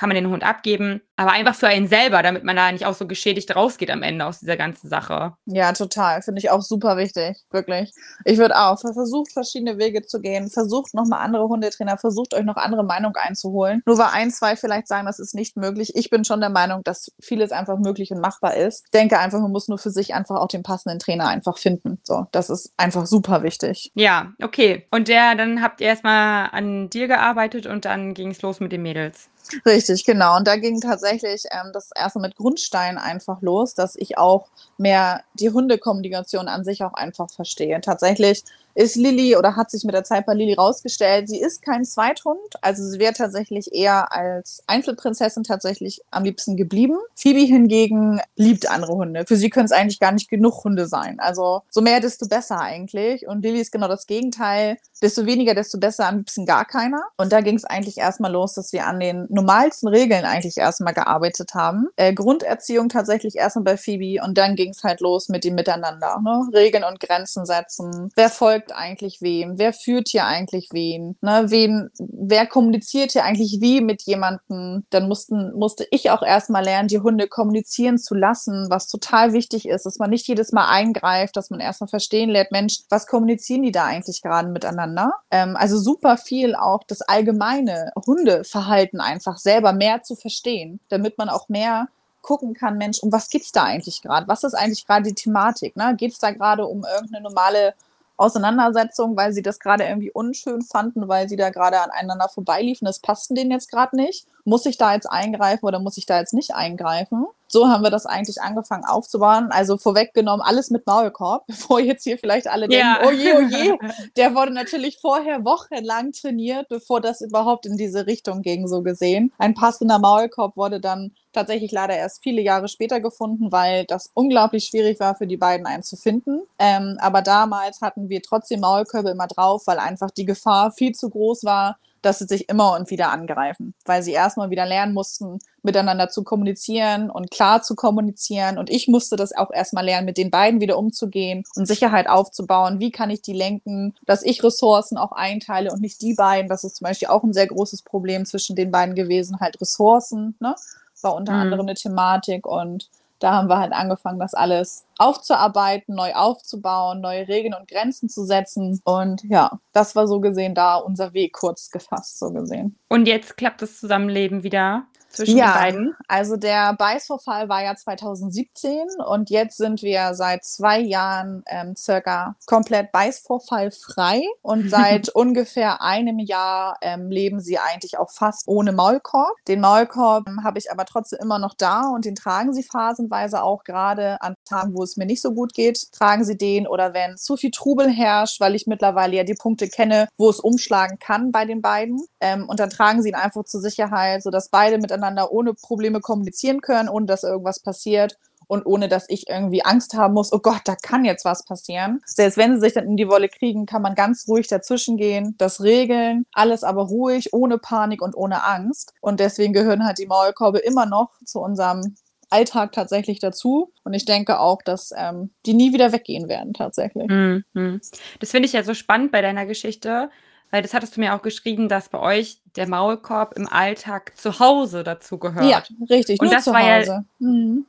kann man den Hund abgeben aber einfach für einen selber, damit man da nicht auch so geschädigt rausgeht am Ende aus dieser ganzen Sache. Ja, total. Finde ich auch super wichtig, wirklich. Ich würde auch, versucht verschiedene Wege zu gehen, versucht nochmal andere Hundetrainer, versucht euch noch andere Meinungen einzuholen. Nur weil ein, zwei vielleicht sagen, das ist nicht möglich. Ich bin schon der Meinung, dass vieles einfach möglich und machbar ist. Denke einfach, man muss nur für sich einfach auch den passenden Trainer einfach finden. So, das ist einfach super wichtig. Ja, okay. Und der, dann habt ihr erstmal an dir gearbeitet und dann ging es los mit den Mädels. Richtig, genau. Und da ging tatsächlich ähm, das erste mit Grundstein einfach los, dass ich auch mehr die Hundekommunikation an sich auch einfach verstehe. Tatsächlich ist Lilly oder hat sich mit der Zeit bei Lilly rausgestellt, sie ist kein Zweithund, also sie wäre tatsächlich eher als Einzelprinzessin tatsächlich am liebsten geblieben. Phoebe hingegen liebt andere Hunde. Für sie können es eigentlich gar nicht genug Hunde sein. Also so mehr, desto besser eigentlich. Und Lilly ist genau das Gegenteil. Desto weniger, desto besser, am liebsten gar keiner. Und da ging es eigentlich erstmal los, dass wir an den normalsten Regeln eigentlich erstmal gearbeitet haben. Äh, Grunderziehung tatsächlich erstmal bei Phoebe und dann ging es halt los mit dem Miteinander. Ne? Regeln und Grenzen setzen. Wer folgt folgt eigentlich wem? Wer führt hier eigentlich wen? Ne, wen wer kommuniziert hier eigentlich wie mit jemandem? Dann mussten, musste ich auch erstmal lernen, die Hunde kommunizieren zu lassen, was total wichtig ist, dass man nicht jedes Mal eingreift, dass man erstmal verstehen lernt, Mensch, was kommunizieren die da eigentlich gerade miteinander? Ähm, also super viel auch das allgemeine Hundeverhalten einfach selber mehr zu verstehen, damit man auch mehr gucken kann, Mensch, um was geht es da eigentlich gerade? Was ist eigentlich gerade die Thematik? Ne? Geht es da gerade um irgendeine normale Auseinandersetzung, weil sie das gerade irgendwie unschön fanden, weil sie da gerade aneinander vorbeiliefen. Das passten denen jetzt gerade nicht. Muss ich da jetzt eingreifen oder muss ich da jetzt nicht eingreifen? So haben wir das eigentlich angefangen aufzubauen. Also vorweggenommen, alles mit Maulkorb, bevor jetzt hier vielleicht alle denken, oh je, oh je. Der wurde natürlich vorher wochenlang trainiert, bevor das überhaupt in diese Richtung ging, so gesehen. Ein passender Maulkorb wurde dann tatsächlich leider erst viele Jahre später gefunden, weil das unglaublich schwierig war für die beiden einen zu finden. Ähm, aber damals hatten wir trotzdem Maulkörbe immer drauf, weil einfach die Gefahr viel zu groß war, dass sie sich immer und wieder angreifen, weil sie erstmal wieder lernen mussten, miteinander zu kommunizieren und klar zu kommunizieren. Und ich musste das auch erstmal lernen, mit den beiden wieder umzugehen und Sicherheit aufzubauen. Wie kann ich die lenken, dass ich Ressourcen auch einteile und nicht die beiden. Das ist zum Beispiel auch ein sehr großes Problem zwischen den beiden gewesen, halt Ressourcen. Ne? War unter mhm. anderem eine Thematik und da haben wir halt angefangen, das alles aufzuarbeiten, neu aufzubauen, neue Regeln und Grenzen zu setzen. Und ja, das war so gesehen da unser Weg kurz gefasst, so gesehen. Und jetzt klappt das Zusammenleben wieder zwischen ja, den beiden? Also der Beißvorfall war ja 2017 und jetzt sind wir seit zwei Jahren ähm, circa komplett beißvorfallfrei und seit ungefähr einem Jahr ähm, leben sie eigentlich auch fast ohne Maulkorb. Den Maulkorb ähm, habe ich aber trotzdem immer noch da und den tragen sie phasenweise auch gerade an Tagen, wo es mir nicht so gut geht, tragen sie den oder wenn zu viel Trubel herrscht, weil ich mittlerweile ja die Punkte kenne, wo es umschlagen kann bei den beiden ähm, und dann tragen sie ihn einfach zur Sicherheit, sodass beide miteinander miteinander ohne Probleme kommunizieren können, ohne dass irgendwas passiert und ohne dass ich irgendwie Angst haben muss, oh Gott, da kann jetzt was passieren. Selbst wenn sie sich dann in die Wolle kriegen, kann man ganz ruhig dazwischen gehen, das regeln, alles aber ruhig, ohne Panik und ohne Angst. Und deswegen gehören halt die Maulkorbe immer noch zu unserem Alltag tatsächlich dazu. Und ich denke auch, dass ähm, die nie wieder weggehen werden, tatsächlich. Mhm. Das finde ich ja so spannend bei deiner Geschichte, weil das hattest du mir auch geschrieben, dass bei euch der Maulkorb im Alltag zu Hause dazu gehört. Ja, richtig, Und nur das zu war ja- Hause. Mhm.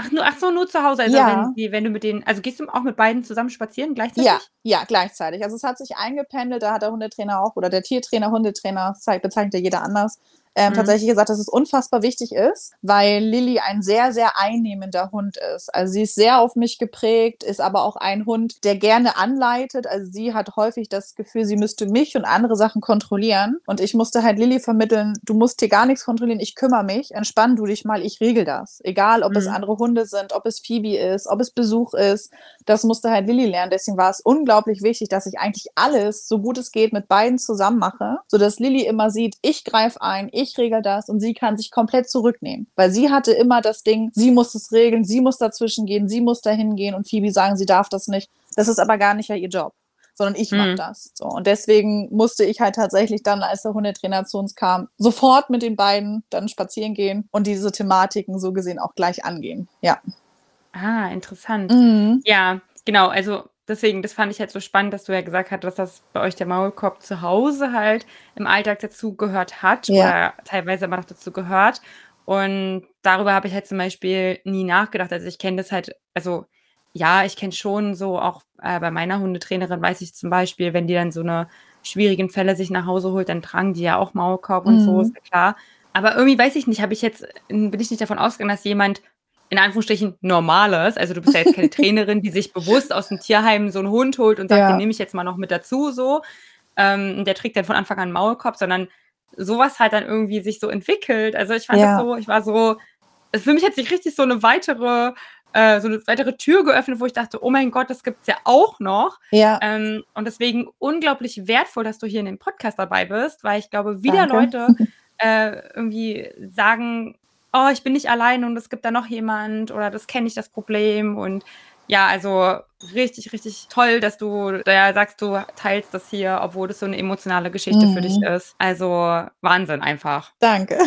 Ach, nur, ach so, nur zu Hause. Also Ja. wenn, die, wenn du mit denen, also gehst du auch mit beiden zusammen spazieren gleichzeitig? Ja, ja, gleichzeitig. Also es hat sich eingependelt, da hat der Hundetrainer auch oder der Tiertrainer, Hundetrainer, bezeichnet ja jeder anders, ähm, Mhm. tatsächlich gesagt, dass es unfassbar wichtig ist, weil Lilly ein sehr, sehr einnehmender Hund ist. Also sie ist sehr auf mich geprägt, ist aber auch ein Hund, der gerne anleitet. Also sie hat häufig das Gefühl, sie müsste mich und andere Sachen kontrollieren. Und ich musste halt Lilly vermitteln, du musst hier gar nichts kontrollieren, ich kümmere mich, entspann du dich mal, ich regel das. Egal, ob es Mhm. andere Hunde sind, ob es Phoebe ist, ob es Besuch ist, das musste halt Lilly lernen. Deswegen war es unglaublich wichtig, dass ich eigentlich alles, so gut es geht, mit beiden zusammen mache, sodass Lilly immer sieht, ich greife ein, ich regel das und sie kann sich komplett zurücknehmen. Weil sie hatte immer das Ding, sie muss es regeln, sie muss dazwischen gehen, sie muss dahin gehen und Phoebe sagen, sie darf das nicht. Das ist aber gar nicht ja ihr Job sondern ich mache Mhm. das. So. Und deswegen musste ich halt tatsächlich dann, als der Hundetrainer zu uns kam, sofort mit den beiden dann spazieren gehen und diese Thematiken so gesehen auch gleich angehen. Ja. Ah, interessant. Mhm. Ja, genau. Also deswegen, das fand ich halt so spannend, dass du ja gesagt hast, dass das bei euch der Maulkorb zu Hause halt im Alltag dazu gehört hat Ja. oder teilweise immer noch dazu gehört. Und darüber habe ich halt zum Beispiel nie nachgedacht. Also ich kenne das halt, also ja, ich kenne schon so, auch äh, bei meiner Hundetrainerin weiß ich zum Beispiel, wenn die dann so eine schwierigen Fälle sich nach Hause holt, dann tragen die ja auch Maulkorb und so, Mhm. ist ja klar. Aber irgendwie weiß ich nicht, habe ich jetzt, bin ich nicht davon ausgegangen, dass jemand in Anführungsstrichen Normales, also du bist ja jetzt keine Trainerin, die sich bewusst aus dem Tierheim so einen Hund holt und sagt, Ja. den nehme ich jetzt mal noch mit dazu, so. Ähm, der trägt dann von Anfang an einen Maulkorb, sondern sowas halt dann irgendwie sich so entwickelt. Also ich fand Ja. das so, ich war so, es für mich hat sich richtig so eine weitere, äh, so eine weitere Tür geöffnet, wo ich dachte, oh mein Gott, das gibt's ja auch noch. Ja. Ähm, und deswegen unglaublich wertvoll, dass du hier in dem Podcast dabei bist, weil ich glaube, wieder Danke. Leute äh, irgendwie sagen, oh, ich bin nicht allein und es gibt da noch jemand oder das kenne ich das Problem und ja, also richtig, richtig toll, dass du da sagst, du teilst das hier, obwohl das so eine emotionale Geschichte für dich Mhm. ist. Also Wahnsinn einfach. Danke.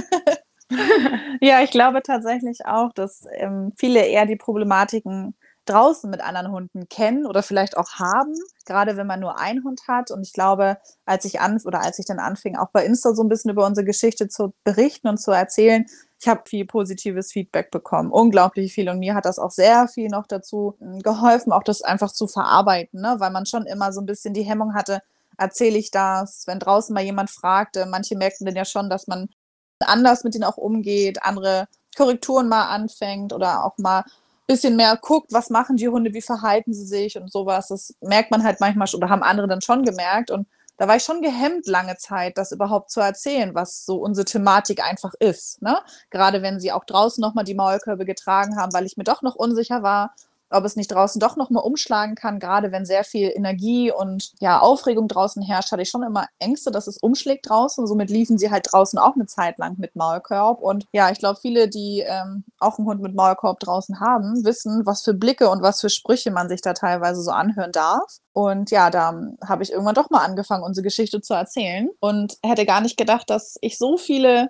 ja, ich glaube tatsächlich auch, dass ähm, viele eher die Problematiken draußen mit anderen Hunden kennen oder vielleicht auch haben, gerade wenn man nur einen Hund hat. Und ich glaube, als ich an oder als ich dann anfing, auch bei Insta so ein bisschen über unsere Geschichte zu berichten und zu erzählen, ich habe viel positives Feedback bekommen, unglaublich viel. Und mir hat das auch sehr viel noch dazu ähm, geholfen, auch das einfach zu verarbeiten, ne? weil man schon immer so ein bisschen die Hemmung hatte, erzähle ich das, wenn draußen mal jemand fragte. Manche merkten dann ja schon, dass man anders mit denen auch umgeht, andere Korrekturen mal anfängt oder auch mal ein bisschen mehr guckt, was machen die Hunde, wie verhalten sie sich und sowas. Das merkt man halt manchmal schon oder haben andere dann schon gemerkt. Und da war ich schon gehemmt lange Zeit, das überhaupt zu erzählen, was so unsere Thematik einfach ist. Ne? Gerade wenn sie auch draußen nochmal die Maulkörbe getragen haben, weil ich mir doch noch unsicher war, ob es nicht draußen doch nochmal umschlagen kann, gerade wenn sehr viel Energie und ja, Aufregung draußen herrscht, hatte ich schon immer Ängste, dass es umschlägt draußen. Somit liefen sie halt draußen auch eine Zeit lang mit Maulkorb. Und ja, ich glaube, viele, die ähm, auch einen Hund mit Maulkorb draußen haben, wissen, was für Blicke und was für Sprüche man sich da teilweise so anhören darf. Und ja, da habe ich irgendwann doch mal angefangen, unsere Geschichte zu erzählen und hätte gar nicht gedacht, dass ich so viele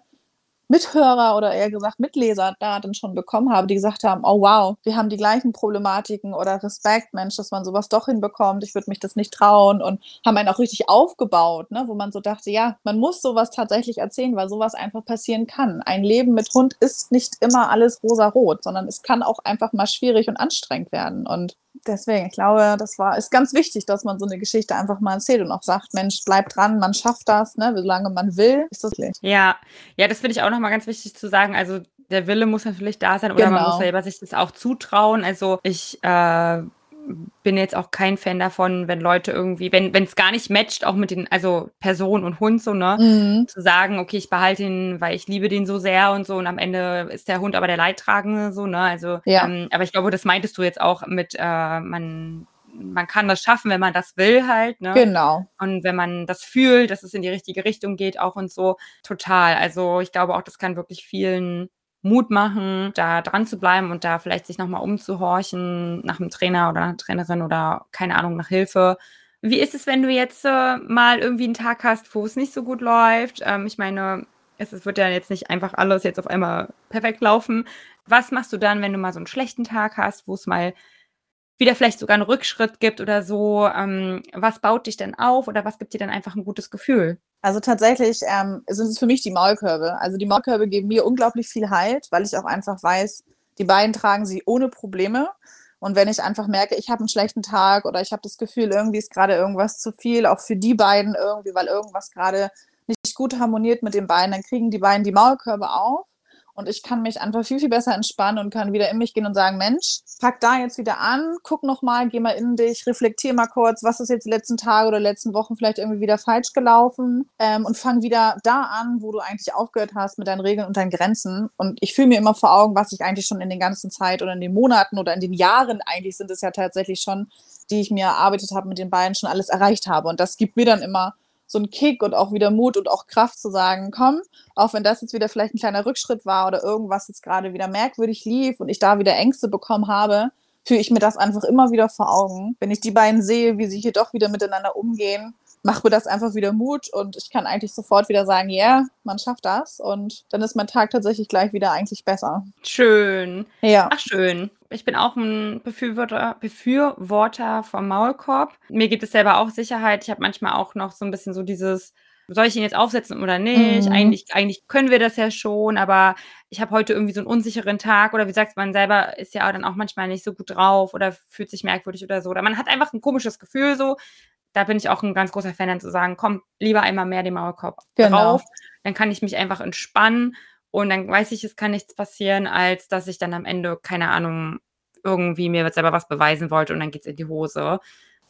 Mithörer oder eher gesagt Mitleser da dann schon bekommen habe, die gesagt haben, oh wow, wir haben die gleichen Problematiken oder Respekt, Mensch, dass man sowas doch hinbekommt, ich würde mich das nicht trauen und haben einen auch richtig aufgebaut, ne, wo man so dachte, ja, man muss sowas tatsächlich erzählen, weil sowas einfach passieren kann. Ein Leben mit Hund ist nicht immer alles rosa-rot, sondern es kann auch einfach mal schwierig und anstrengend werden und deswegen, ich glaube, das war, ist ganz wichtig, dass man so eine Geschichte einfach mal erzählt und auch sagt, Mensch, bleib dran, man schafft das, ne, solange man will, ist das nicht. Ja, ja, das finde ich auch nochmal ganz wichtig zu sagen. Also der Wille muss natürlich da sein oder man Genau. muss selber sich das auch zutrauen. Also ich äh, bin jetzt auch kein Fan davon, wenn Leute irgendwie, wenn wenn es gar nicht matcht, auch mit den, also Person und Hund so, ne? Mhm. Zu sagen, okay, ich behalte ihn, weil ich liebe den so sehr und so und am Ende ist der Hund aber der Leidtragende so, ne? Also, Ja. ähm, aber ich glaube, das meintest du jetzt auch mit, äh, man man kann das schaffen, wenn man das will halt, ne? Genau. Und wenn man das fühlt, dass es in die richtige Richtung geht, auch und so, total. Also ich glaube auch, das kann wirklich vielen Mut machen, da dran zu bleiben und da vielleicht sich nochmal umzuhorchen nach einem Trainer oder einer Trainerin oder keine Ahnung, nach Hilfe. Wie ist es, wenn du jetzt äh, mal irgendwie einen Tag hast, wo es nicht so gut läuft? Ähm, ich meine, es, es wird ja jetzt nicht einfach alles jetzt auf einmal perfekt laufen. Was machst du dann, wenn du mal so einen schlechten Tag hast, wo es mal wieder vielleicht sogar einen Rückschritt gibt oder so? Ähm, was baut dich denn auf oder was gibt dir dann einfach ein gutes Gefühl? Also tatsächlich ähm, sind es für mich die Maulkörbe. Also die Maulkörbe geben mir unglaublich viel Halt, weil ich auch einfach weiß, die beiden tragen sie ohne Probleme. Und wenn ich einfach merke, ich habe einen schlechten Tag oder ich habe das Gefühl, irgendwie ist gerade irgendwas zu viel, auch für die beiden irgendwie, weil irgendwas gerade nicht gut harmoniert mit den beiden, dann kriegen die beiden die Maulkörbe auf und ich kann mich einfach viel, viel besser entspannen und kann wieder in mich gehen und sagen, Mensch, pack da jetzt wieder an, guck nochmal, geh mal in dich, reflektier mal kurz, was ist jetzt die letzten Tage oder letzten Wochen vielleicht irgendwie wieder falsch gelaufen ähm, und fang wieder da an, wo du eigentlich aufgehört hast mit deinen Regeln und deinen Grenzen. Und ich fühle mir immer vor Augen, was ich eigentlich schon in den ganzen Zeit oder in den Monaten oder in den Jahren eigentlich sind es ja tatsächlich schon, die ich mir erarbeitet habe mit den beiden, schon alles erreicht habe. Und das gibt mir dann immer so ein Kick und auch wieder Mut und auch Kraft zu sagen, komm, auch wenn das jetzt wieder vielleicht ein kleiner Rückschritt war oder irgendwas jetzt gerade wieder merkwürdig lief und ich da wieder Ängste bekommen habe, führe ich mir das einfach immer wieder vor Augen. Wenn ich die beiden sehe, wie sie hier doch wieder miteinander umgehen, macht mir das einfach wieder Mut und ich kann eigentlich sofort wieder sagen, ja, yeah, man schafft das und dann ist mein Tag tatsächlich gleich wieder eigentlich besser. Schön. Ja. Ach, schön. Ich bin auch ein Befürworter, Befürworter vom Maulkorb. Mir gibt es selber auch Sicherheit. Ich habe manchmal auch noch so ein bisschen so dieses, soll ich ihn jetzt aufsetzen oder nicht? Mhm. Eigentlich, eigentlich können wir das ja schon, aber ich habe heute irgendwie so einen unsicheren Tag oder wie sagt man selber, ist ja dann auch manchmal nicht so gut drauf oder fühlt sich merkwürdig oder so. Oder man hat einfach ein komisches Gefühl so da bin ich auch ein ganz großer Fan, dann zu sagen, komm, lieber einmal mehr den Maulkorb genau. drauf. Dann kann ich mich einfach entspannen und dann weiß ich, es kann nichts passieren, als dass ich dann am Ende, keine Ahnung, irgendwie mir selber was beweisen wollte und dann geht es in die Hose.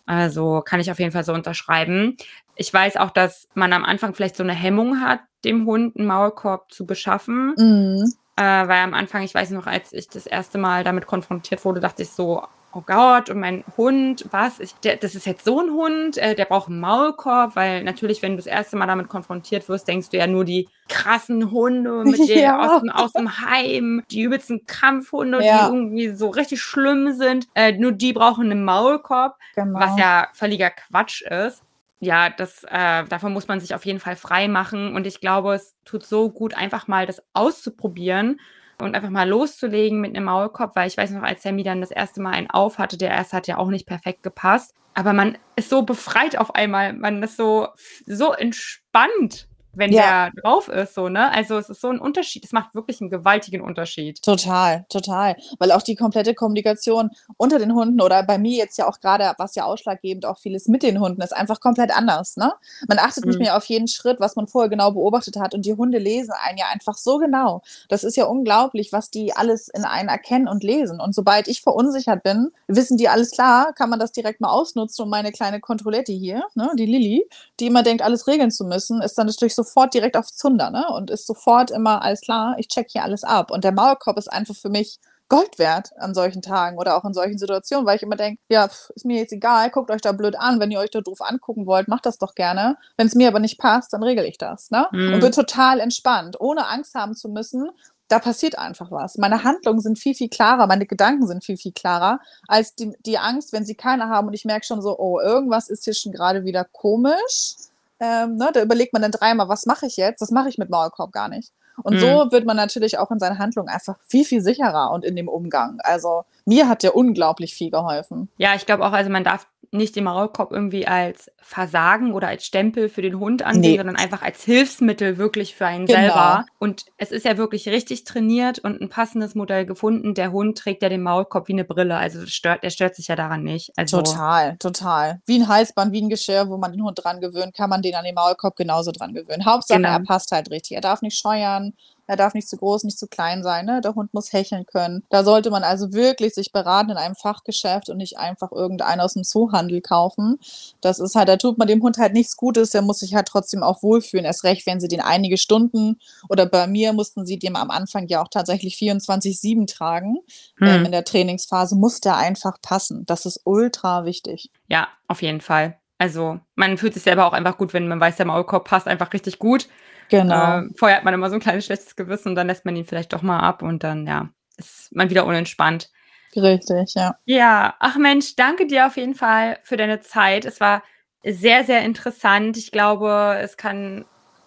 Also kann ich auf jeden Fall so unterschreiben. Ich weiß auch, dass man am Anfang vielleicht so eine Hemmung hat, dem Hund einen Maulkorb zu beschaffen. Mhm. Äh, weil am Anfang, ich weiß noch, als ich das erste Mal damit konfrontiert wurde, dachte ich so, oh Gott, und mein Hund, was? Ich, der, das ist jetzt so ein Hund, äh, der braucht einen Maulkorb, weil natürlich, wenn du das erste Mal damit konfrontiert wirst, denkst du ja nur die krassen Hunde mit den, ja. aus, dem, aus dem Heim, die übelsten Kampfhunde, ja. die irgendwie so richtig schlimm sind. Äh, nur die brauchen einen Maulkorb, genau. was ja völliger Quatsch ist ja, das, äh, davon muss man sich auf jeden Fall frei machen. Und ich glaube, es tut so gut, einfach mal das auszuprobieren und einfach mal loszulegen mit einem Maulkorb, weil ich weiß noch, als Sammy dann das erste Mal einen auf hatte, der erste hat ja auch nicht perfekt gepasst. Aber man ist so befreit auf einmal, man ist so, so entspannt wenn ja. der drauf ist, so, ne? Also es ist so ein Unterschied, es macht wirklich einen gewaltigen Unterschied. Total, total. Weil auch die komplette Kommunikation unter den Hunden oder bei mir jetzt ja auch gerade, was ja ausschlaggebend auch vieles mit den Hunden ist, einfach komplett anders, ne? Man achtet mhm. nicht mehr auf jeden Schritt, was man vorher genau beobachtet hat und die Hunde lesen einen ja einfach so genau. Das ist ja unglaublich, was die alles in einen erkennen und lesen. Und sobald ich verunsichert bin, wissen die alles klar, kann man das direkt mal ausnutzen und meine kleine Kontrolletti hier, ne, die Lilly, die immer denkt, alles regeln zu müssen, ist dann natürlich so sofort direkt auf Zunder ne? und ist sofort immer, alles klar, ich check hier alles ab. Und der Maulkorb ist einfach für mich Gold wert an solchen Tagen oder auch in solchen Situationen, weil ich immer denke, ja, ist mir jetzt egal, guckt euch da blöd an, wenn ihr euch da doof angucken wollt, macht das doch gerne. Wenn es mir aber nicht passt, dann regel ich das. Ne? Mhm. Und bin total entspannt, ohne Angst haben zu müssen, da passiert einfach was. Meine Handlungen sind viel, viel klarer, meine Gedanken sind viel, viel klarer als die, die Angst, wenn sie keine haben und ich merke schon so, oh, irgendwas ist hier schon gerade wieder komisch ähm, ne, da überlegt man dann dreimal, was mache ich jetzt? Das mache ich mit Maulkorb gar nicht. Und mhm. so wird man natürlich auch in seinen Handlungen einfach viel, viel sicherer und in dem Umgang. Also mir hat der unglaublich viel geholfen. Ja, ich glaube auch, also man darf nicht den Maulkorb irgendwie als Versagen oder als Stempel für den Hund ansehen, nee. sondern einfach als Hilfsmittel wirklich für einen genau. selber. Und es ist ja wirklich richtig trainiert und ein passendes Modell gefunden. Der Hund trägt ja den Maulkorb wie eine Brille, also stört, der stört sich ja daran nicht. Also total, total. Wie ein Halsband, wie ein Geschirr, wo man den Hund dran gewöhnt, kann man den an den Maulkorb genauso dran gewöhnen. Hauptsache, genau. er passt halt richtig. Er darf nicht scheuern, er darf nicht zu groß, nicht zu klein sein. Ne? Der Hund muss hecheln können. Da sollte man also wirklich sich beraten in einem Fachgeschäft und nicht einfach irgendeinen aus dem Zoohandel kaufen. Das ist halt, da tut man dem Hund halt nichts Gutes. Der muss sich halt trotzdem auch wohlfühlen. Erst recht, wenn sie den einige Stunden oder bei mir mussten sie dem am Anfang ja auch tatsächlich 24-7 tragen. Hm. Ähm, in der Trainingsphase muss der einfach passen. Das ist ultra wichtig. Ja, auf jeden Fall. Also man fühlt sich selber auch einfach gut, wenn man weiß, der Maulkorb passt einfach richtig gut. Genau. Äh, vorher hat man immer so ein kleines schlechtes Gewissen und dann lässt man ihn vielleicht doch mal ab und dann, ja, ist man wieder unentspannt. Richtig, ja. Ja, ach Mensch, danke dir auf jeden Fall für deine Zeit. Es war sehr, sehr interessant. Ich glaube, es kann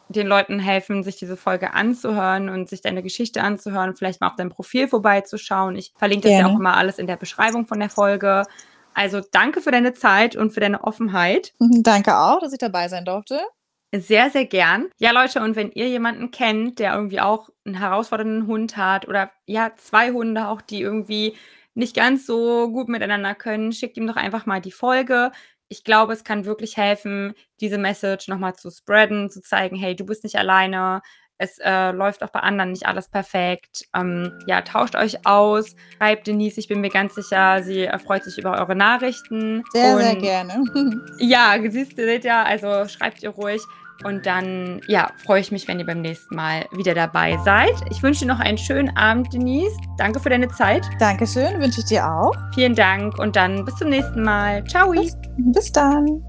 den Leuten helfen, sich diese Folge anzuhören und sich deine Geschichte anzuhören, vielleicht mal auf deinem Profil vorbeizuschauen. Ich verlinke das ja auch immer alles in der Beschreibung von der Folge. Also danke für deine Zeit und für deine Offenheit. Danke auch, dass ich dabei sein durfte. Sehr, sehr gern. Ja, Leute, und wenn ihr jemanden kennt, der irgendwie auch einen herausfordernden Hund hat oder ja, zwei Hunde auch, die irgendwie nicht ganz so gut miteinander können, schickt ihm doch einfach mal die Folge. Ich glaube, es kann wirklich helfen, diese Message nochmal zu spreaden, zu zeigen, hey, du bist nicht alleine. Es äh, läuft auch bei anderen nicht alles perfekt. Ähm, ja, tauscht euch aus. Schreibt Denise, ich bin mir ganz sicher, sie erfreut sich über eure Nachrichten. Sehr, Und, sehr gerne. ja, siehst du, seht ja, also schreibt ihr ruhig. Und dann, ja, freue ich mich, wenn ihr beim nächsten Mal wieder dabei seid. Ich wünsche dir noch einen schönen Abend, Denise. Danke für deine Zeit. Dankeschön, wünsche ich dir auch. Vielen Dank und dann bis zum nächsten Mal. Ciao. Bis, bis dann.